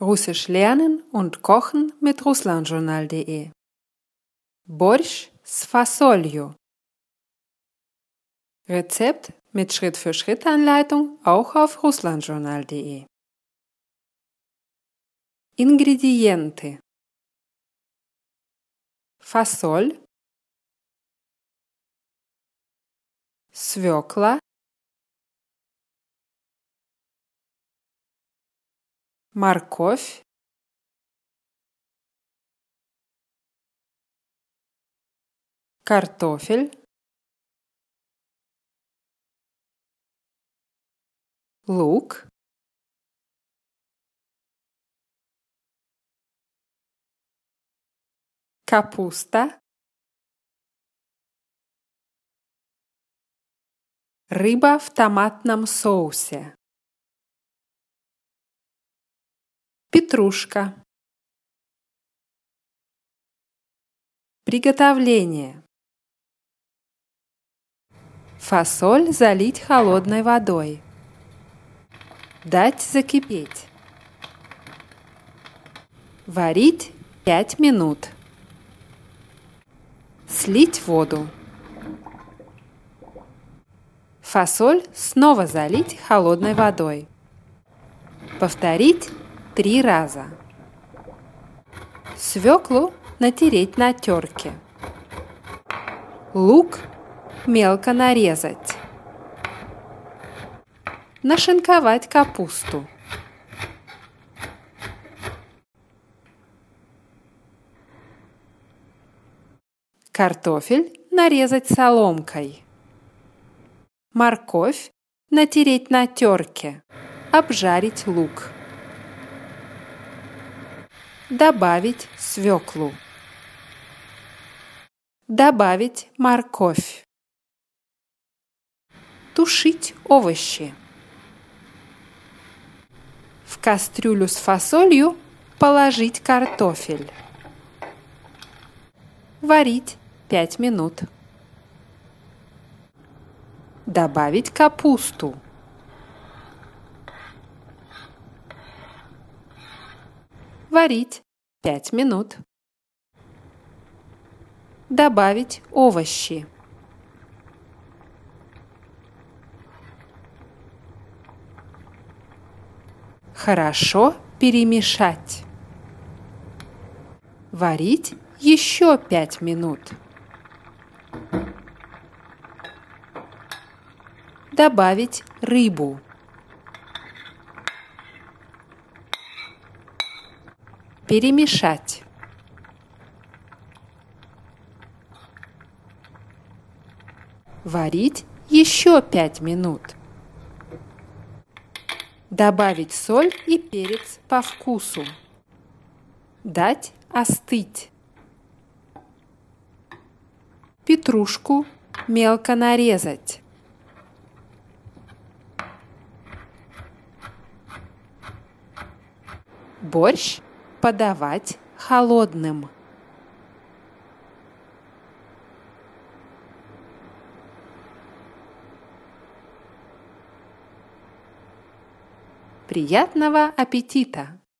Russisch lernen und kochen mit russlandjournal.de Борщ с фасолью Rezept mit Schritt-für-Schritt-Anleitung auch auf russlandjournal.de Ингредиенты Фасоль Свекла морковь. Картофель. Лук. Капуста. Рыба в томатном соусе Петрушка. Приготовление. Фасоль залить холодной водой. Дать закипеть. Варить 5 минут. Слить воду. Фасоль снова залить холодной водой. Повторить три раза. Свеклу натереть на терке. Лук мелко нарезать. Нашинковать капусту. Картофель нарезать соломкой. Морковь натереть на терке. Обжарить лук. Добавить свеклу. Добавить морковь. Тушить овощи. В кастрюлю с фасолью положить картофель. Варить 5 минут. Добавить капусту. Варить 5 минут. Добавить овощи. Хорошо перемешать. Варить еще 5 минут. Добавить рыбу. Перемешать. Варить еще 5 минут. Добавить соль и перец по вкусу. Дать остыть. Петрушку мелко нарезать. Борщ подавать холодным. Приятного аппетита!